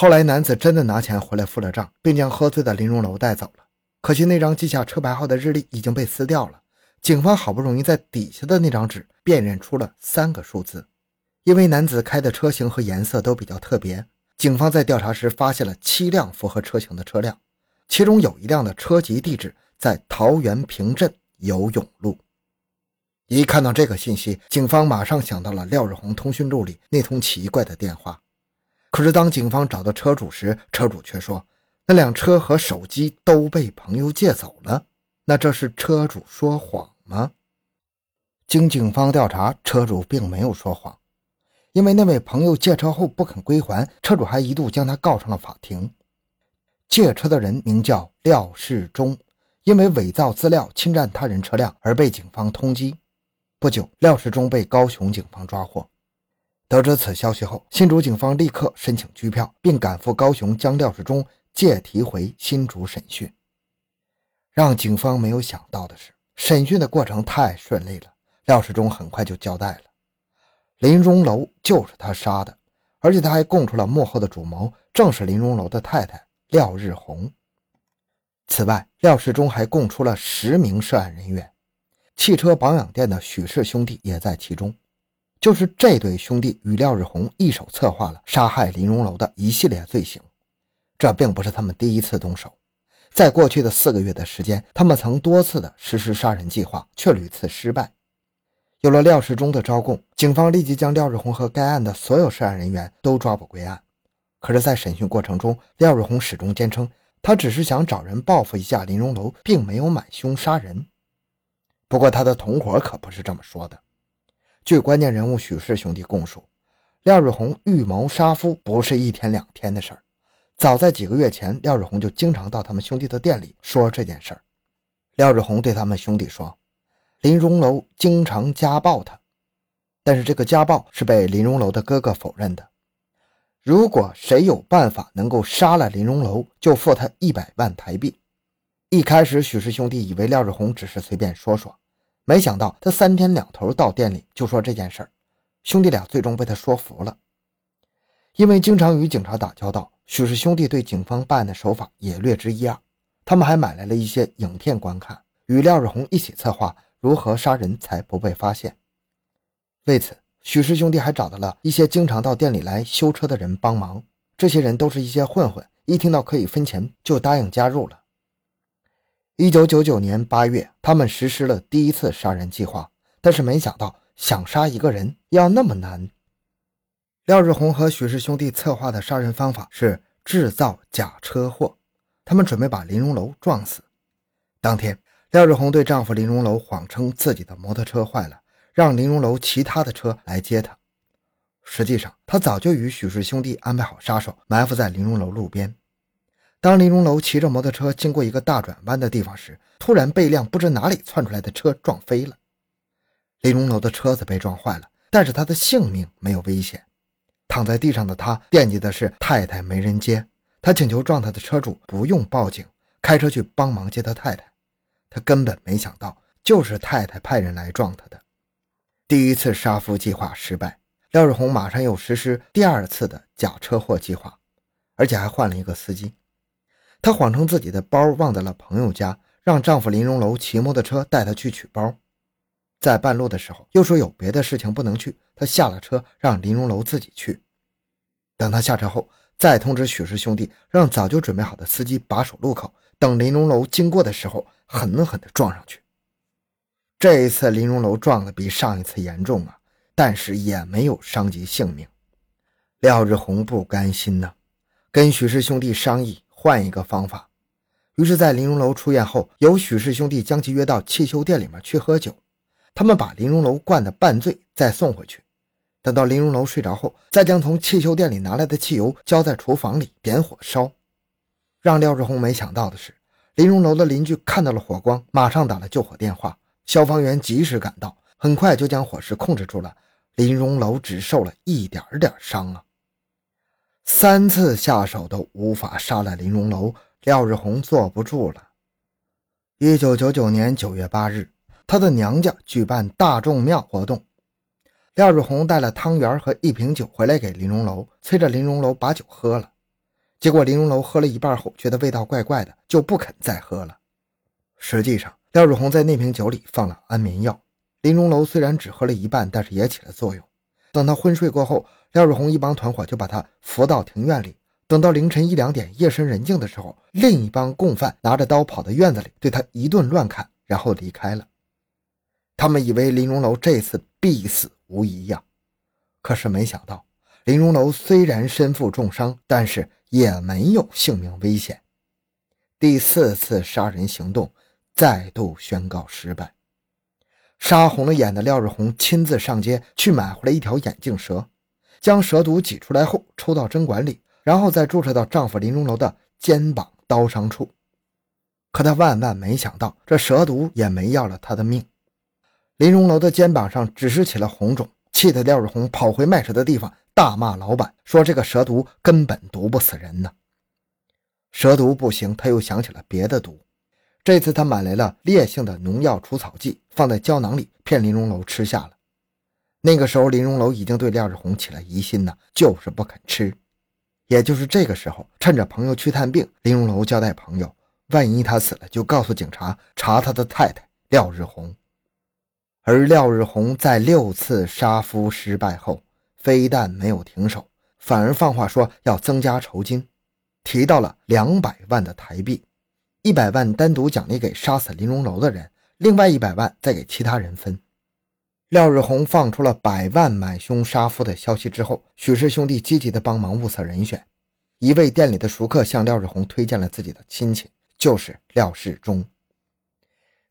后来男子真的拿钱回来付了账，并将喝醉的林荣楼带走了。可惜那张记下车牌号的日历已经被撕掉了。警方好不容易在底下的那张纸辨认出了三个数字，因为男子开的车型和颜色都比较特别。警方在调查时发现了七辆符合车型的车辆，其中有一辆的车籍地址在桃园平镇游泳路。一看到这个信息，警方马上想到了廖日红通讯录里那通奇怪的电话。可是当警方找到车主时，车主却说那辆车和手机都被朋友借走了。那这是车主说谎吗？经警方调查，车主并没有说谎。因为那位朋友借车后不肯归还，车主还一度将他告上了法庭。借车的人名叫廖世忠，因为伪造资料侵占他人车辆而被警方通缉。不久，廖世忠被高雄警方抓获。得知此消息后，新竹警方立刻申请拘票，并赶赴高雄将廖世忠借提回新竹审讯。让警方没有想到的是，审讯的过程太顺利了，廖世忠很快就交代了。林荣楼就是他杀的，而且他还供出了幕后的主谋正是林荣楼的太太廖日红。此外，廖世忠还供出了十名涉案人员，汽车保养店的许氏兄弟也在其中。就是这对兄弟与廖日红一手策划了杀害林荣楼的一系列罪行。这并不是他们第一次动手，在过去的四个月的时间，他们曾多次的实施杀人计划，却屡次失败。有了廖世忠的招供，警方立即将廖日红和该案的所有涉案人员都抓捕归案。可是，在审讯过程中，廖日红始终坚称他只是想找人报复一下林荣楼，并没有买凶杀人。不过，他的同伙可不是这么说的。据关键人物许氏兄弟供述，廖日红预谋杀夫不是一天两天的事儿。早在几个月前，廖日红就经常到他们兄弟的店里说这件事儿。廖日红对他们兄弟说。林荣楼经常家暴他，但是这个家暴是被林荣楼的哥哥否认的。如果谁有办法能够杀了林荣楼，就付他一百万台币。一开始，许氏兄弟以为廖日红只是随便说说，没想到他三天两头到店里就说这件事儿。兄弟俩最终被他说服了。因为经常与警察打交道，许氏兄弟对警方办案的手法也略知一二。他们还买来了一些影片观看，与廖日红一起策划。如何杀人才不被发现？为此，许氏兄弟还找到了一些经常到店里来修车的人帮忙。这些人都是一些混混，一听到可以分钱，就答应加入了。一九九九年八月，他们实施了第一次杀人计划，但是没想到想杀一个人要那么难。廖日红和许氏兄弟策划的杀人方法是制造假车祸，他们准备把林荣楼撞死。当天。廖日红对丈夫林荣楼谎称自己的摩托车坏了，让林荣楼骑他的车来接他。实际上，他早就与许氏兄弟安排好杀手，埋伏在林荣楼路边。当林荣楼骑着摩托车经过一个大转弯的地方时，突然被一辆不知哪里窜出来的车撞飞了。林荣楼的车子被撞坏了，但是他的性命没有危险。躺在地上的他惦记的是太太没人接，他请求撞他的车主不用报警，开车去帮忙接他太太。他根本没想到，就是太太派人来撞他的。第一次杀夫计划失败，廖日红马上又实施第二次的假车祸计划，而且还换了一个司机。她谎称自己的包忘在了朋友家，让丈夫林荣楼骑摩托车带她去取包。在半路的时候，又说有别的事情不能去，她下了车，让林荣楼自己去。等他下车后，再通知许氏兄弟，让早就准备好的司机把守路口，等林荣楼经过的时候。狠狠地撞上去。这一次林荣楼撞的比上一次严重啊，但是也没有伤及性命。廖日红不甘心呢，跟许氏兄弟商议换一个方法。于是，在林荣楼出院后，由许氏兄弟将其约到汽修店里面去喝酒。他们把林荣楼灌得半醉，再送回去。等到林荣楼睡着后，再将从汽修店里拿来的汽油浇在厨房里，点火烧。让廖志红没想到的是。林荣楼的邻居看到了火光，马上打了救火电话。消防员及时赶到，很快就将火势控制住了。林荣楼只受了一点点伤啊。三次下手都无法杀了林荣楼，廖日红坐不住了。一九九九年九月八日，他的娘家举办大众庙活动，廖日红带了汤圆和一瓶酒回来给林荣楼，催着林荣楼把酒喝了。结果林荣楼喝了一半后，觉得味道怪怪的，就不肯再喝了。实际上，廖日红在那瓶酒里放了安眠药。林荣楼虽然只喝了一半，但是也起了作用。等他昏睡过后，廖日红一帮团伙就把他扶到庭院里。等到凌晨一两点，夜深人静的时候，另一帮共犯拿着刀跑到院子里，对他一顿乱砍，然后离开了。他们以为林荣楼这次必死无疑呀，可是没想到，林荣楼虽然身负重伤，但是也没有性命危险。第四次杀人行动再度宣告失败。杀红了眼的廖日红亲自上街去买回来一条眼镜蛇，将蛇毒挤出来后抽到针管里。然后再注射到丈夫林荣楼的肩膀刀伤处，可她万万没想到，这蛇毒也没要了她的命。林荣楼的肩膀上只是起了红肿，气得廖日红跑回卖蛇的地方，大骂老板，说这个蛇毒根本毒不死人呢。蛇毒不行，他又想起了别的毒。这次他买来了烈性的农药除草剂，放在胶囊里，骗林荣楼吃下了。那个时候，林荣楼已经对廖日红起了疑心呢，就是不肯吃。也就是这个时候，趁着朋友去探病，林荣楼交代朋友，万一他死了，就告诉警察查他的太太廖日红。而廖日红在六次杀夫失败后，非但没有停手，反而放话说要增加酬金，提到了两百万的台币，一百万单独奖励给杀死林荣楼的人，另外一百万再给其他人分。廖日红放出了百万买凶杀夫的消息之后，许氏兄弟积极的帮忙物色人选。一位店里的熟客向廖日红推荐了自己的亲戚，就是廖世忠。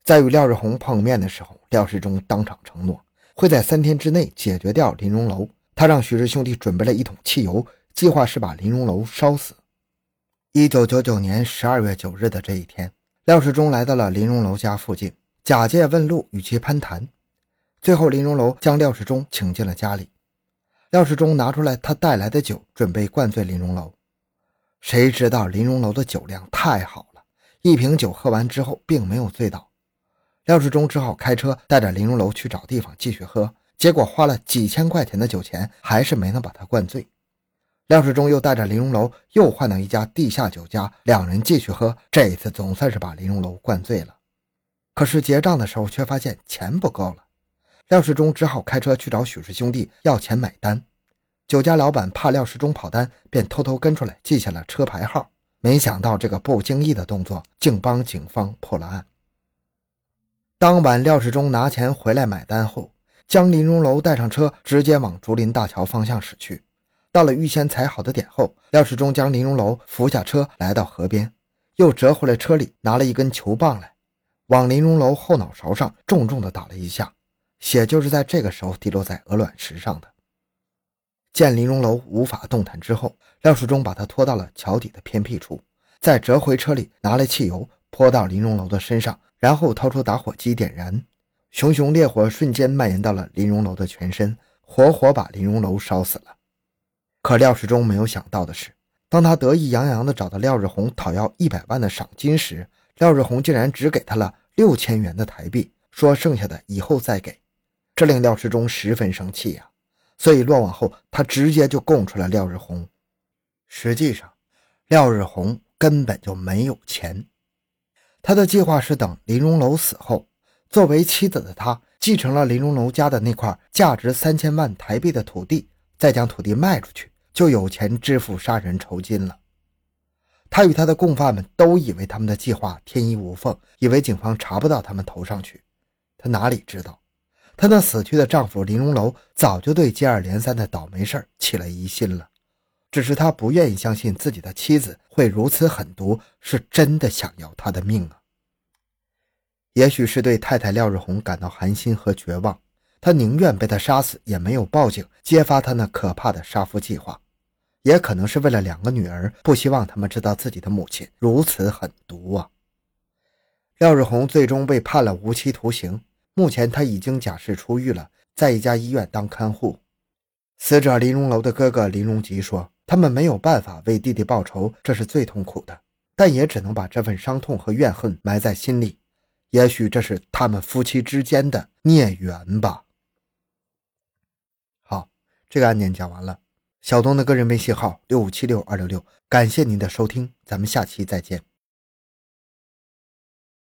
在与廖日红碰面的时候，廖世忠当场承诺会在三天之内解决掉林荣楼。他让许氏兄弟准备了一桶汽油，计划是把林荣楼烧死。一九九九年十二月九日的这一天，廖世忠来到了林荣楼家附近，假借问路与其攀谈。最后，林荣楼将廖世忠请进了家里。廖世忠拿出来他带来的酒，准备灌醉林荣楼。谁知道林荣楼的酒量太好了，一瓶酒喝完之后，并没有醉倒。廖世忠只好开车带着林荣楼去找地方继续喝。结果花了几千块钱的酒钱，还是没能把他灌醉。廖世忠又带着林荣楼又换到一家地下酒家，两人继续喝。这一次总算是把林荣楼灌醉了。可是结账的时候，却发现钱不够了。廖世忠只好开车去找许氏兄弟要钱买单，酒家老板怕廖世忠跑单，便偷偷跟出来记下了车牌号。没想到这个不经意的动作，竟帮警方破了案。当晚，廖世忠拿钱回来买单后，将林荣楼带上车，直接往竹林大桥方向驶去。到了预先踩好的点后，廖世忠将林荣楼扶下车，来到河边，又折回了车里，拿了一根球棒来，往林荣楼后脑勺上重重地打了一下。血就是在这个时候滴落在鹅卵石上的。见林荣楼无法动弹之后，廖世忠把他拖到了桥底的偏僻处，再折回车里，拿来汽油泼到林荣楼的身上，然后掏出打火机点燃，熊熊烈火瞬间蔓延到了林荣楼的全身，活活把林荣楼烧死了。可廖世忠没有想到的是，当他得意洋洋地找到廖日红讨要一百万的赏金时，廖日红竟然只给他了六千元的台币，说剩下的以后再给。这令廖世忠十分生气呀，所以落网后，他直接就供出了廖日红。实际上，廖日红根本就没有钱，他的计划是等林荣楼死后，作为妻子的他继承了林荣楼家的那块价值三千万台币的土地，再将土地卖出去，就有钱支付杀人酬金了。他与他的共犯们都以为他们的计划天衣无缝，以为警方查不到他们头上去，他哪里知道？她那死去的丈夫林荣楼早就对接二连三的倒霉事起了疑心了，只是他不愿意相信自己的妻子会如此狠毒，是真的想要他的命啊！也许是对太太廖日红感到寒心和绝望，他宁愿被她杀死，也没有报警揭发他那可怕的杀夫计划。也可能是为了两个女儿，不希望他们知道自己的母亲如此狠毒啊！廖日红最终被判了无期徒刑。目前他已经假释出狱了，在一家医院当看护。死者林荣楼的哥哥林荣吉说：“他们没有办法为弟弟报仇，这是最痛苦的，但也只能把这份伤痛和怨恨埋在心里。也许这是他们夫妻之间的孽缘吧。”好，这个案件讲完了。小东的个人微信号六五七六二六六，感谢您的收听，咱们下期再见。